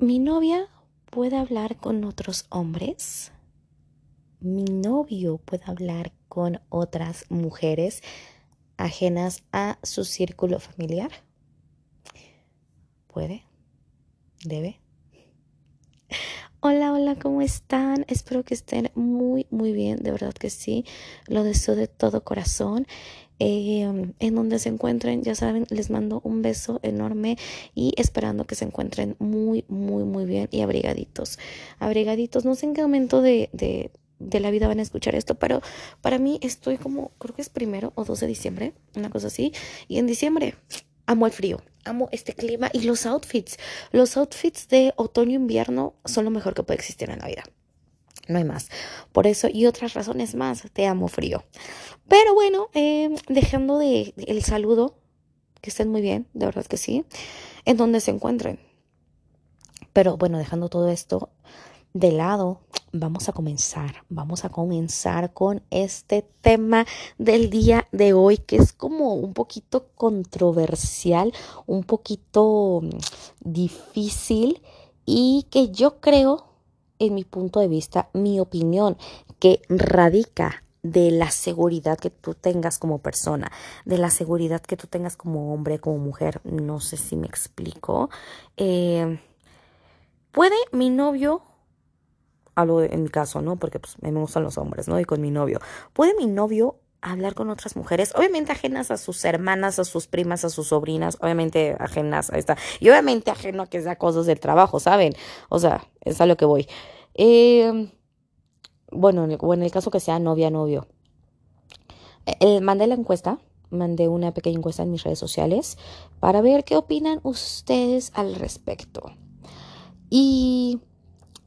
Mi novia puede hablar con otros hombres. Mi novio puede hablar con otras mujeres ajenas a su círculo familiar. ¿Puede? ¿Debe? Hola, hola, ¿cómo están? Espero que estén muy, muy bien, de verdad que sí. Lo deseo de todo corazón. Em, en donde se encuentren, ya saben, les mando un beso enorme y esperando que se encuentren muy, muy, muy bien y abrigaditos. Abrigaditos, no sé en qué momento de, de, de la vida van a escuchar esto, pero para mí estoy como, creo que es primero o 2 de diciembre, una cosa así, y en diciembre amo el frío, amo este clima y los outfits. Los outfits de otoño-invierno son lo mejor que puede existir en la vida no hay más. Por eso y otras razones más, te amo frío. Pero bueno, eh, dejando de el saludo, que estén muy bien, de verdad que sí, en donde se encuentren. Pero bueno, dejando todo esto de lado, vamos a comenzar, vamos a comenzar con este tema del día de hoy que es como un poquito controversial, un poquito mm, difícil y que yo creo en mi punto de vista, mi opinión, que radica de la seguridad que tú tengas como persona, de la seguridad que tú tengas como hombre, como mujer, no sé si me explico. Eh, ¿Puede mi novio, hablo en mi caso, ¿no? Porque pues, me gustan los hombres, ¿no? Y con mi novio, ¿puede mi novio hablar con otras mujeres, obviamente ajenas a sus hermanas, a sus primas, a sus sobrinas, obviamente ajenas a esta, y obviamente ajeno a que sea cosas del trabajo, ¿saben? O sea, es a lo que voy. Eh, bueno, en el, en el caso que sea novia, novio. Eh, mandé la encuesta, mandé una pequeña encuesta en mis redes sociales para ver qué opinan ustedes al respecto. Y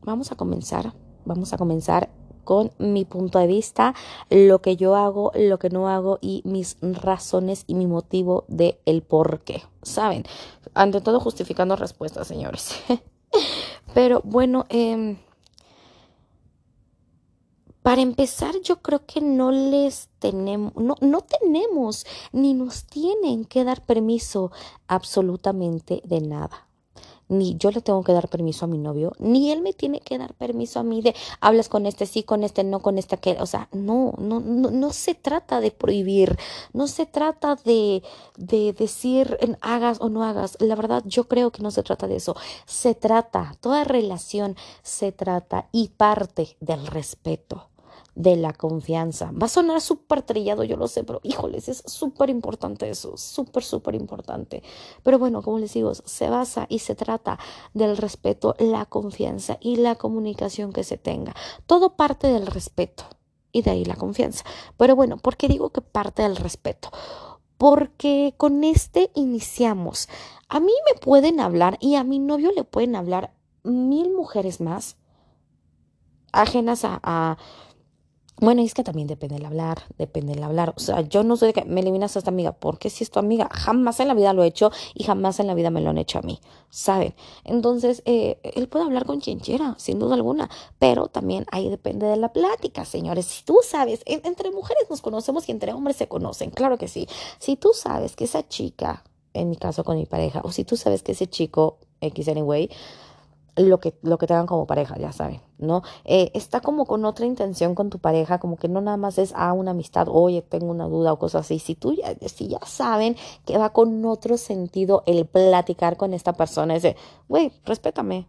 vamos a comenzar, vamos a comenzar con mi punto de vista, lo que yo hago, lo que no hago y mis razones y mi motivo de el por qué. ¿Saben? Ante todo justificando respuestas, señores. Pero bueno, eh, para empezar, yo creo que no les tenemos, no, no tenemos ni nos tienen que dar permiso absolutamente de nada ni yo le tengo que dar permiso a mi novio, ni él me tiene que dar permiso a mí de hablas con este sí, con este no, con este que, o sea, no, no, no, no se trata de prohibir, no se trata de, de decir hagas o no hagas. La verdad, yo creo que no se trata de eso. Se trata, toda relación se trata y parte del respeto de la confianza. Va a sonar súper trillado, yo lo sé, pero híjoles, es súper importante eso, súper, súper importante. Pero bueno, como les digo, se basa y se trata del respeto, la confianza y la comunicación que se tenga. Todo parte del respeto y de ahí la confianza. Pero bueno, ¿por qué digo que parte del respeto? Porque con este iniciamos. A mí me pueden hablar y a mi novio le pueden hablar mil mujeres más ajenas a, a bueno, es que también depende del hablar, depende del hablar. O sea, yo no soy de que me eliminas a esta amiga, porque si es tu amiga, jamás en la vida lo he hecho y jamás en la vida me lo han hecho a mí, ¿saben? Entonces, eh, él puede hablar con quien quiera, sin duda alguna, pero también ahí depende de la plática, señores. Si tú sabes, entre mujeres nos conocemos y entre hombres se conocen, claro que sí. Si tú sabes que esa chica, en mi caso con mi pareja, o si tú sabes que ese chico, X anyway, lo que, lo que tengan como pareja, ya saben, ¿no? Eh, está como con otra intención con tu pareja, como que no nada más es ah, una amistad, oye, tengo una duda o cosas así. Si tú ya, si ya saben que va con otro sentido el platicar con esta persona, es de, güey, respétame,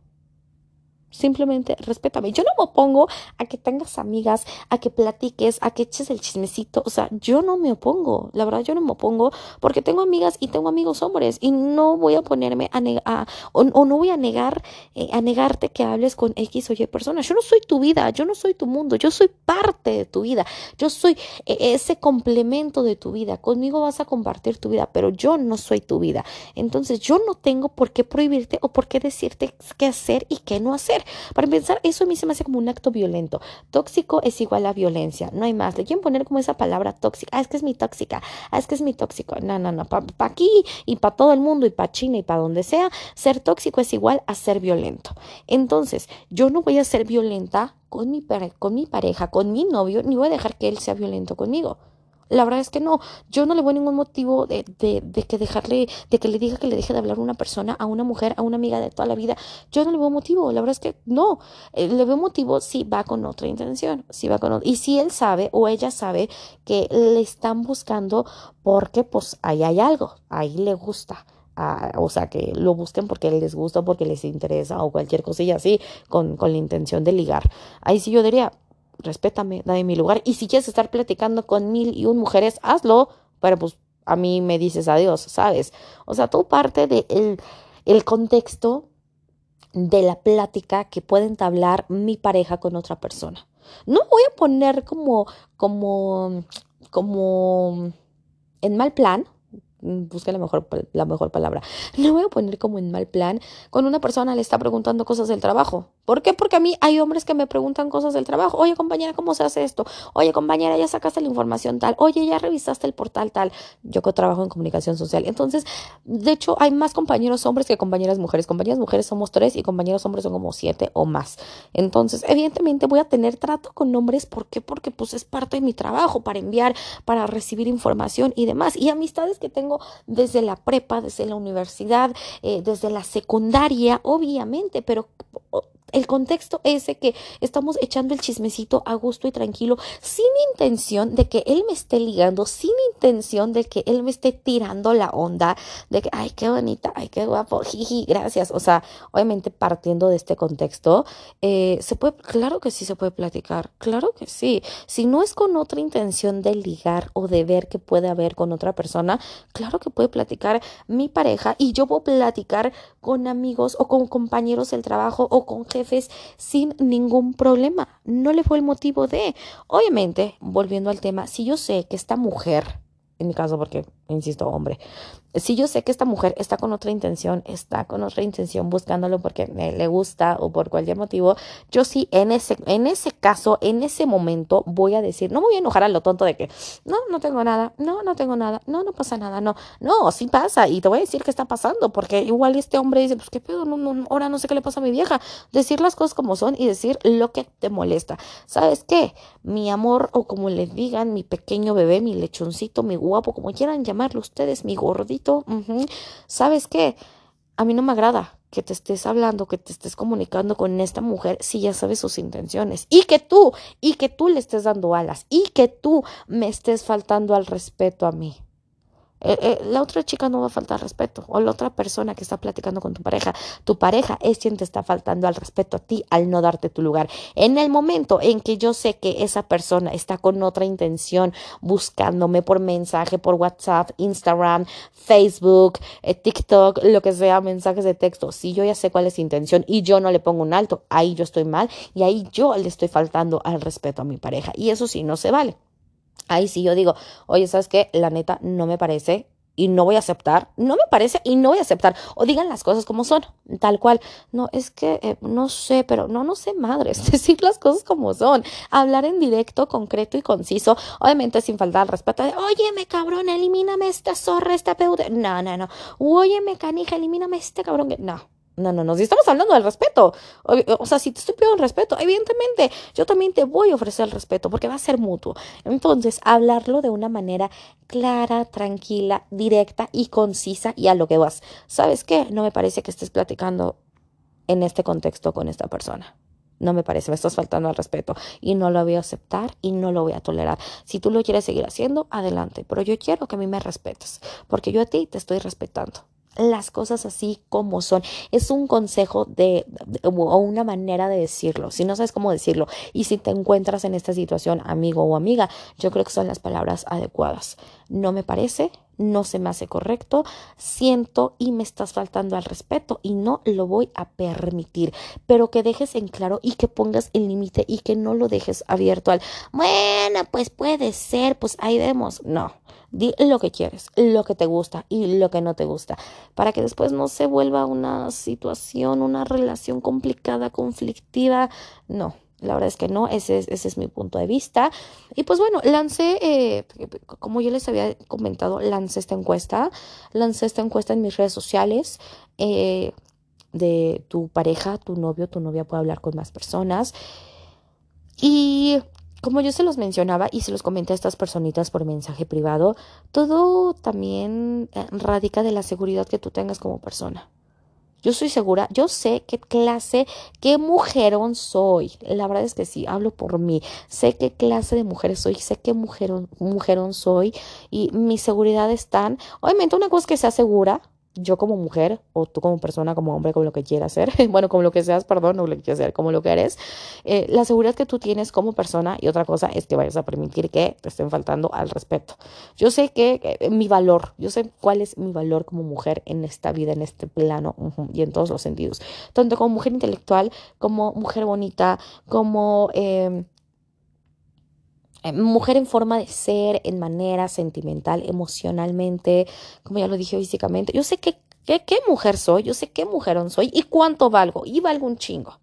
Simplemente respétame. Yo no me opongo a que tengas amigas, a que platiques, a que eches el chismecito. O sea, yo no me opongo. La verdad, yo no me opongo porque tengo amigas y tengo amigos hombres y no voy a ponerme a, negar o, no voy a negar eh, a negarte que hables con X o Y personas. Yo no soy tu vida, yo no soy tu mundo, yo soy parte de tu vida. Yo soy eh, ese complemento de tu vida. Conmigo vas a compartir tu vida, pero yo no soy tu vida. Entonces, yo no tengo por qué prohibirte o por qué decirte qué hacer y qué no hacer. Para empezar, eso a mí se me hace como un acto violento. Tóxico es igual a violencia, no hay más. Le quieren poner como esa palabra tóxica. Ah, es que es mi tóxica. Ah, es que es mi tóxico. No, no, no. Para aquí y para todo el mundo y para China y para donde sea, ser tóxico es igual a ser violento. Entonces, yo no voy a ser violenta con mi, con mi pareja, con mi novio, ni voy a dejar que él sea violento conmigo. La verdad es que no. Yo no le veo ningún motivo de, de, de, que dejarle, de que le diga que le deje de hablar a una persona, a una mujer, a una amiga de toda la vida. Yo no le veo motivo. La verdad es que no. Eh, le veo motivo si va con otra intención. Si va con Y si él sabe o ella sabe que le están buscando porque pues ahí hay algo. Ahí le gusta. O sea, que lo busquen porque les gusta, porque les interesa o cualquier cosilla así, con, con la intención de ligar. Ahí sí yo diría, respétame, dame mi lugar. Y si quieres estar platicando con mil y un mujeres, hazlo, pero pues a mí me dices adiós, ¿sabes? O sea, todo parte del de el contexto de la plática que puede entablar mi pareja con otra persona. No voy a poner como, como, como en mal plan, busca la mejor, la mejor palabra. No voy a poner como en mal plan con una persona le está preguntando cosas del trabajo. ¿Por qué? Porque a mí hay hombres que me preguntan cosas del trabajo. Oye, compañera, ¿cómo se hace esto? Oye, compañera, ya sacaste la información tal. Oye, ya revisaste el portal tal. Yo que trabajo en comunicación social. Entonces, de hecho, hay más compañeros hombres que compañeras mujeres. Compañeras mujeres somos tres y compañeros hombres son como siete o más. Entonces, evidentemente voy a tener trato con hombres. ¿Por qué? Porque pues es parte de mi trabajo para enviar, para recibir información y demás. Y amistades que tengo desde la prepa, desde la universidad, eh, desde la secundaria, obviamente, pero el contexto es que estamos echando el chismecito a gusto y tranquilo, sin intención de que él me esté ligando, sin intención de que él me esté tirando la onda, de que, ay, qué bonita, ay, qué guapo, jiji, gracias. O sea, obviamente partiendo de este contexto, eh, se puede, claro que sí se puede platicar, claro que sí. Si no es con otra intención de ligar o de ver que puede haber con otra persona, claro que puede platicar mi pareja y yo puedo platicar con amigos o con compañeros del trabajo o con gente sin ningún problema. No le fue el motivo de, obviamente, volviendo al tema, si yo sé que esta mujer, en mi caso porque, insisto, hombre, si yo sé que esta mujer está con otra intención, está con otra intención buscándolo porque le gusta o por cualquier motivo, yo sí en ese, en ese caso, en ese momento voy a decir, no me voy a enojar a lo tonto de que no, no tengo nada, no, no tengo nada, no, no pasa nada, no, no, sí pasa y te voy a decir qué está pasando porque igual este hombre dice, pues qué pedo, no, no, ahora no sé qué le pasa a mi vieja, decir las cosas como son y decir lo que te molesta. ¿Sabes qué? Mi amor o como le digan, mi pequeño bebé, mi lechoncito, mi guapo, como quieran llamarlo ustedes, mi gordito, ¿sabes qué? A mí no me agrada que te estés hablando, que te estés comunicando con esta mujer si ya sabes sus intenciones. Y que tú, y que tú le estés dando alas, y que tú me estés faltando al respeto a mí. Eh, eh, la otra chica no va a faltar respeto, o la otra persona que está platicando con tu pareja, tu pareja es quien te está faltando al respeto a ti al no darte tu lugar. En el momento en que yo sé que esa persona está con otra intención, buscándome por mensaje, por WhatsApp, Instagram, Facebook, eh, TikTok, lo que sea, mensajes de texto, si yo ya sé cuál es su intención y yo no le pongo un alto, ahí yo estoy mal y ahí yo le estoy faltando al respeto a mi pareja. Y eso sí, no se vale. Ahí sí yo digo, oye, ¿sabes qué? La neta no me parece y no voy a aceptar, no me parece y no voy a aceptar. O digan las cosas como son, tal cual. No, es que eh, no sé, pero no, no sé, madres, decir las cosas como son. Hablar en directo, concreto y conciso, obviamente sin faltar al respeto de, óyeme cabrón, elimíname esta zorra, esta peude. No, no, no. Óyeme canija, elimíname este cabrón. No, no, no, no, si estamos hablando del respeto, o, sea, si te estoy pidiendo respeto, evidentemente yo también te voy a ofrecer el respeto porque va a ser mutuo. Entonces, hablarlo de una manera clara, tranquila, directa y concisa y a lo que vas. ¿Sabes qué? No me parece que estés platicando en este contexto con esta persona. No me parece, me estás faltando al respeto y no lo voy a aceptar y no lo voy a tolerar. Si tú lo quieres seguir haciendo, adelante, pero yo quiero que a mí me respetes, porque yo a ti te estoy respetando las cosas así como son. Es un consejo de, o una manera de decirlo. Si no sabes cómo decirlo y si te encuentras en esta situación, amigo o amiga, yo creo que son las palabras adecuadas. No me parece, no se me hace correcto, siento y me estás faltando al respeto y no lo voy a permitir, pero que dejes en claro y que pongas el límite y que no lo dejes abierto al, bueno, pues puede ser, pues ahí vemos, no. Di lo que quieres, lo que te gusta y lo que no te gusta, para que después no se vuelva una situación, una relación complicada, conflictiva. No, la verdad es que no, ese es, ese es mi punto de vista. Y pues bueno, lancé, eh, como yo les había comentado, lancé esta encuesta, lancé esta encuesta en mis redes sociales. Eh, de tu pareja, tu novio, tu novia puede hablar con más personas. Y como yo se los mencionaba y se los comenté a estas personitas por mensaje privado, todo también eh, radica de la seguridad que tú tengas como persona. Yo soy segura, yo sé qué clase, qué mujerón soy. La verdad es que sí, hablo por mí. Sé qué clase de mujer soy, sé qué mujerón, mujerón soy y mi seguridad están. Obviamente, una cosa es que sea segura, yo como mujer o tú como persona, como hombre, como lo que quieras ser, bueno, como lo que seas, perdón, no lo que quieras ser, como lo que eres, eh, la seguridad que tú tienes como persona y otra cosa es que vayas a permitir que te estén faltando al respeto. Yo sé que mi valor, yo sé cuál es mi valor como mujer en esta vida, en este plano y en todos los sentidos, tanto como mujer intelectual, como mujer bonita, como... Em, eh, mujer en forma de ser, en manera sentimental, emocionalmente, como ya lo dije físicamente. Yo sé qué, qué, qué mujer soy, yo sé qué mujerón soy y cuánto valgo. Y valgo un chingo.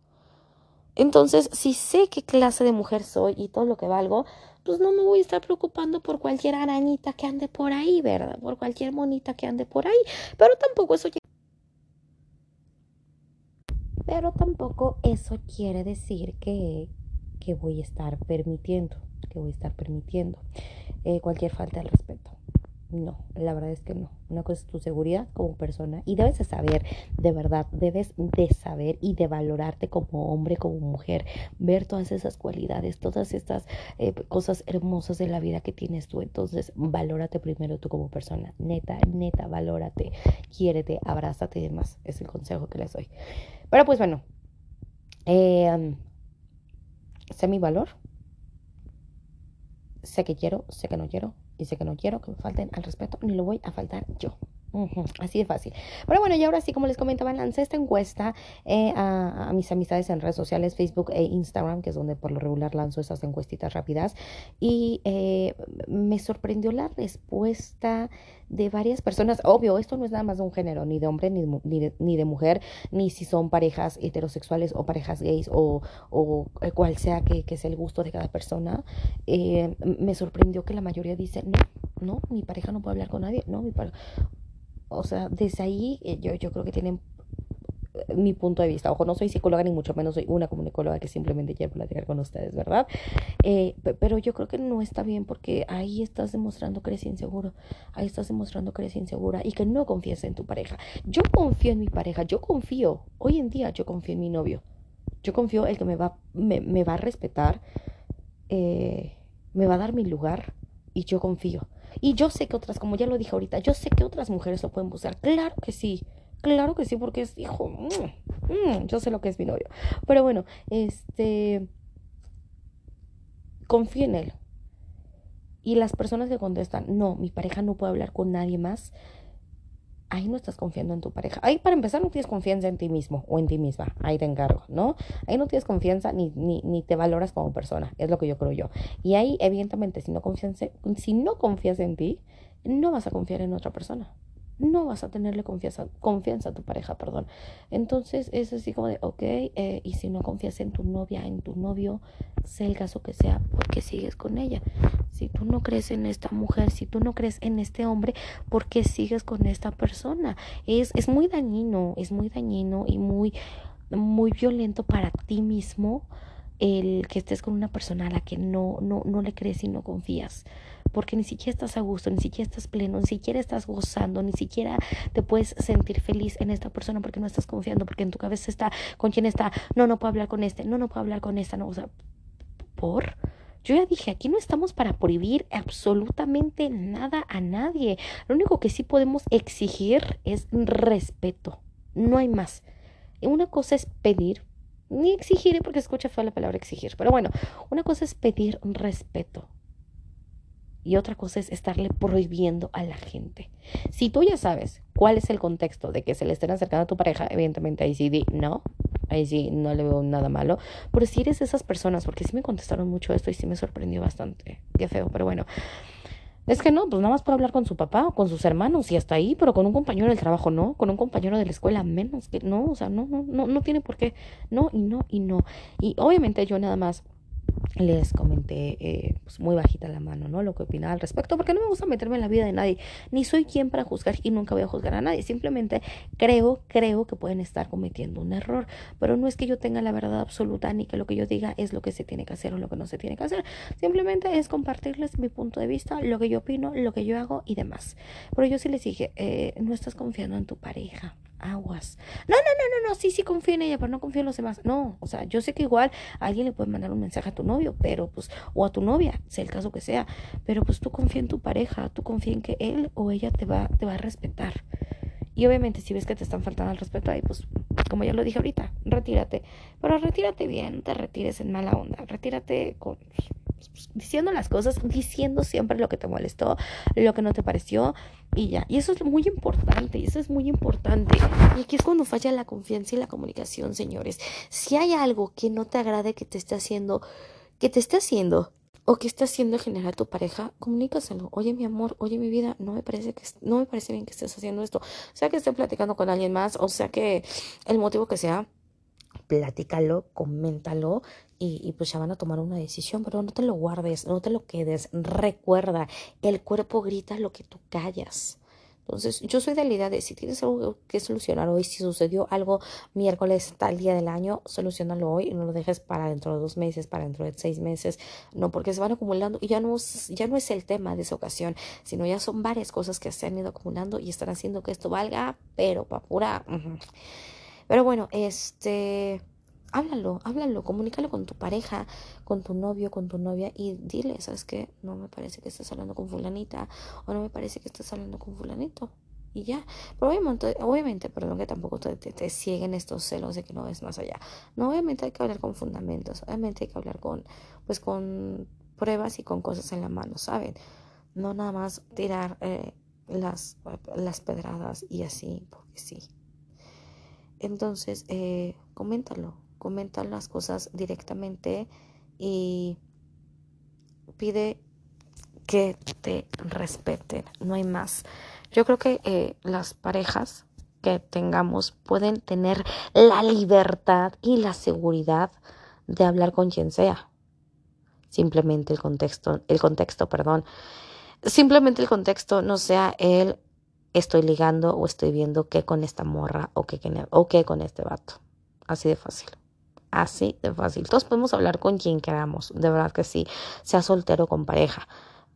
Entonces, si sé qué clase de mujer soy y todo lo que valgo, pues no me voy a estar preocupando por cualquier arañita que ande por ahí, ¿verdad? Por cualquier monita que ande por ahí. Pero tampoco eso pero tampoco eso quiere decir que, que voy a estar permitiendo que voy a estar permitiendo eh, cualquier falta de respeto. No, la verdad es que no. Una cosa es tu seguridad como persona y debes de saber, de verdad, debes de saber y de valorarte como hombre, como mujer, ver todas esas cualidades, todas estas eh, cosas hermosas de la vida que tienes tú. Entonces, valórate primero tú como persona. Neta, neta, valórate, quiérete, abrázate y demás. Es el consejo que les doy. Pero pues bueno, eh, sé mi valor, sé que quiero, sé que no quiero y sé que no quiero que me falten al respeto ni lo voy a faltar yo. Así de fácil. Pero bueno, y ahora sí, como les comentaba, lancé esta encuesta eh, a, mis amistades en redes sociales, Facebook e Instagram, que es donde por lo regular lanzo esas encuestitas rápidas. Y eh, me sorprendió la respuesta de varias personas. Obvio, esto no es nada más de un género, ni de hombre, ni de, ni de, mujer, ni si son parejas heterosexuales o parejas gays o, o eh, cual sea que, que, sea el gusto de cada persona. me sorprendió que la mayoría dice, no, no, mi pareja no puede hablar con nadie, no, mi pareja o sea, desde ahí eh, yo, yo creo que tienen eh, mi punto de vista. Ojo, no soy psicóloga ni mucho menos soy una comunicóloga que simplemente quiere platicar con ustedes, ¿verdad? Eh, pero yo creo que no está bien porque ahí estás demostrando que eres inseguro, ahí estás demostrando que eres insegura y que no confías en tu pareja. Yo confío en mi pareja, yo confío, hoy en día yo confío en mi novio, yo confío en que me va, me, me va a respetar, me va a dar mi lugar y yo confío. Y yo sé que otras, como ya lo dije ahorita, yo sé que otras mujeres lo pueden buscar. Claro que sí. Claro que sí, porque es hijo. Mm, mm, yo sé lo que es mi novio. Pero bueno, este. Confío en él. Y las personas que contestan, no, mi pareja no puede hablar con nadie más ahí no estás confiando en tu pareja. Ahí para empezar no tienes confianza en ti mismo o en ti misma. Ahí te encargo, ¿no? Ahí no tienes confianza ni, ni, ni te valoras como persona. Es lo que yo creo yo. Y ahí, evidentemente, si no, confías, si no confías en ti, no vas a confiar en otra persona no vas a tenerle confianza, confianza a tu pareja, perdón. Entonces es así como de, ok, eh, y si no confías en tu novia, en tu novio, sea el caso que sea, porque sigues con ella. Si tú no crees en esta mujer, si tú no crees en este hombre, ¿por qué sigues con esta persona? Es, es muy dañino, es muy dañino y muy, muy violento para ti mismo el que estés con una persona a la que no, no, no le crees y no confías porque ni siquiera estás a gusto, ni siquiera estás pleno, ni siquiera estás gozando, ni siquiera te puedes sentir feliz en esta persona porque no estás confiando, porque en tu cabeza está con quién está, no, no puedo hablar con este, no, no puedo hablar con esta, no, o sea, por... Yo ya dije, aquí no estamos para prohibir absolutamente nada a nadie. Lo único que sí podemos exigir es respeto. No hay más. Una cosa es pedir, ni exigir, porque escucha fue la palabra exigir, pero bueno, una cosa es pedir respeto. Y otra cosa es estarle prohibiendo a la gente. Si tú ya sabes cuál es el contexto de que se le estén acercando a tu pareja, evidentemente ahí sí di no, ahí sí no le veo nada malo. Pero si eres esas personas, porque sí me contestaron mucho esto y sí me sorprendió bastante, qué feo, pero bueno. Es que no, pues nada más puede hablar con su papá o con sus hermanos y hasta ahí, pero con un compañero del trabajo no, con un compañero de la escuela menos que no, o sea, no, no, no, no tiene por qué, no y no y no. Y obviamente yo nada más les comenté eh, pues muy bajita la mano, ¿no? Lo que opinaba al respecto, porque no me gusta meterme en la vida de nadie, ni soy quien para juzgar y nunca voy a juzgar a nadie. Simplemente creo, creo que pueden estar cometiendo un error, pero no es que yo tenga la verdad absoluta ni que lo que yo diga es lo que se tiene que hacer o lo que no se tiene que hacer. Simplemente es compartirles mi punto de vista, lo que yo opino, lo que yo hago y demás. Pero yo sí les dije, eh, no estás confiando en tu pareja aguas. No, no, no, no, no, sí, sí confío en ella, pero no confío en los demás. No, o sea, yo sé que igual alguien le puede mandar un mensaje a tu novio, pero pues, o a tu novia, sea el caso que sea, pero pues tú confía en tu pareja, tú confía en que él o ella te va, te va a respetar. Y obviamente si ves que te están faltando al respeto ahí, pues como ya lo dije ahorita, retírate. Pero retírate bien, no te retires en mala onda, retírate con diciendo las cosas, diciendo siempre lo que te molestó, lo que no te pareció y ya. Y eso es muy importante, eso es muy importante. Y aquí es cuando falla la confianza y la comunicación, señores. Si hay algo que no te agrade que te esté haciendo, que te esté haciendo o que esté haciendo generar tu pareja, comunícaselo. Oye, mi amor, oye, mi vida, no me parece que no me parece bien que estés haciendo esto. O sea que esté platicando con alguien más, o sea que el motivo que sea, platícalo, coméntalo y, pues ya van a tomar una decisión, pero no te lo guardes, no te lo quedes. Recuerda, el cuerpo grita lo que tú callas. Entonces, yo soy de la idea de si tienes algo que solucionar hoy, si sucedió algo miércoles tal día del año, solucionalo hoy y no lo dejes para dentro de dos meses, para dentro de seis meses, no, porque se van acumulando y ya no, ya no es el tema de esa ocasión, sino ya son varias cosas que se han ido acumulando y están haciendo que esto valga, pero para pura. Pero bueno, este háblalo, háblalo, comunícalo con tu pareja, con tu novio, con tu novia y dile, ¿sabes qué? No me parece que estés hablando con fulanita o no me parece que estés hablando con fulanito. Y ya, pero obviamente, obviamente perdón que tampoco te, te, cieguen estos celos de que no ves más allá. No, obviamente hay que hablar con fundamentos, obviamente hay que hablar con, pues con pruebas y con cosas en la mano, ¿saben? No nada más tirar eh, las, las pedradas y así, porque sí. Entonces, eh, coméntalo, comenta las cosas directamente y pide que te respeten, no hay más. Yo creo que eh, las parejas que tengamos pueden tener la libertad y la seguridad de hablar con quien sea. Simplemente el contexto, el contexto, perdón. Simplemente el contexto no sea el estoy ligando o estoy viendo qué con esta morra o qué, o qué con este vato. Así de fácil. Así de fácil. Todos podemos hablar con quien queramos, de verdad que sí, sea soltero con pareja.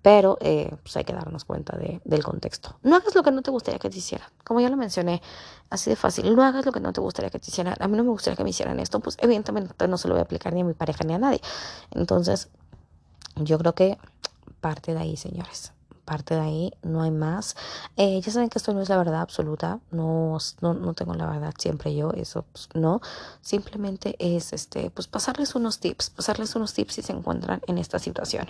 Pero eh, pues hay que darnos cuenta de, del contexto. No hagas lo que no te gustaría que te hicieran. Como ya lo mencioné, así de fácil. No hagas lo que no te gustaría que te hicieran. A mí no me gustaría que me hicieran esto. Pues evidentemente no se lo voy a aplicar ni a mi pareja ni a nadie. Entonces, yo creo que parte de ahí, señores parte de ahí, no hay más. Eh, ya saben que esto no es la verdad absoluta, no, no, no tengo la verdad siempre yo, eso pues, no. Simplemente es este, pues pasarles unos tips, pasarles unos tips si se encuentran en esta situación.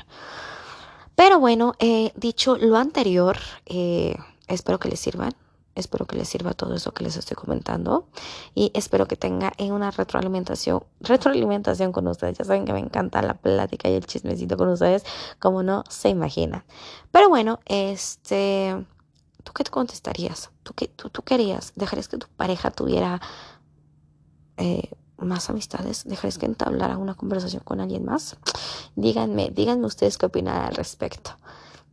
Pero bueno, eh, dicho lo anterior, eh, espero que les sirvan. Espero que les sirva todo eso que les estoy comentando y espero que tenga una retroalimentación, retroalimentación con ustedes. Ya saben que me encanta la plática y el chismecito con ustedes, como no se imaginan. Pero bueno, este, ¿tú qué te contestarías? ¿Tú qué, tú, tú querías? ¿Dejarías que tu pareja tuviera eh, más amistades? ¿Dejarías que entablara una conversación con alguien más? Díganme, díganme ustedes qué opinan al respecto.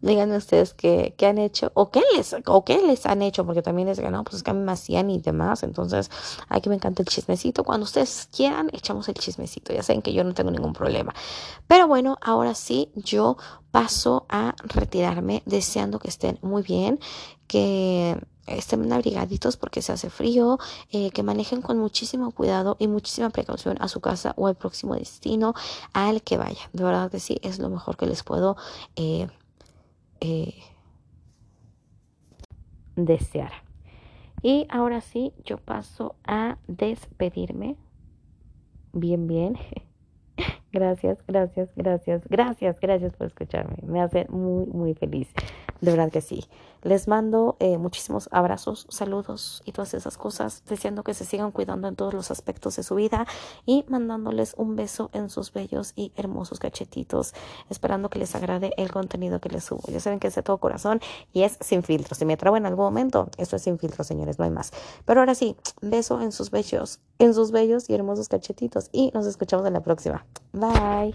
Díganme ustedes qué, qué, han hecho o qué, les, o qué les han hecho, porque también es que no, pues es que a mí me hacían y demás. Entonces, aquí me encanta el chismecito. Cuando ustedes quieran, echamos el chismecito. Ya saben que yo no tengo ningún problema. Pero bueno, ahora sí, yo paso a retirarme deseando que estén muy bien, que estén abrigaditos porque se hace frío, eh, que manejen con muchísimo cuidado y muchísima precaución a su casa o al próximo destino al que vaya. De verdad que sí, es lo mejor que les puedo eh, eh, desear. Y ahora sí, yo paso a despedirme. Bien, bien. Gracias, gracias, gracias, gracias, gracias por escucharme. Me hace muy, muy feliz. De verdad que sí. Les mando eh, muchísimos abrazos, saludos y todas esas cosas, deseando que se sigan cuidando en todos los aspectos de su vida y mandándoles un beso en sus bellos y hermosos cachetitos, esperando que les agrade el contenido que les subo. Ya saben que es de todo corazón y es sin filtro. Si me trabo en algún momento, esto es sin filtro, señores, no hay más. Pero ahora sí, beso en sus bellos, en sus bellos y hermosos cachetitos y nos escuchamos en la próxima. Bye.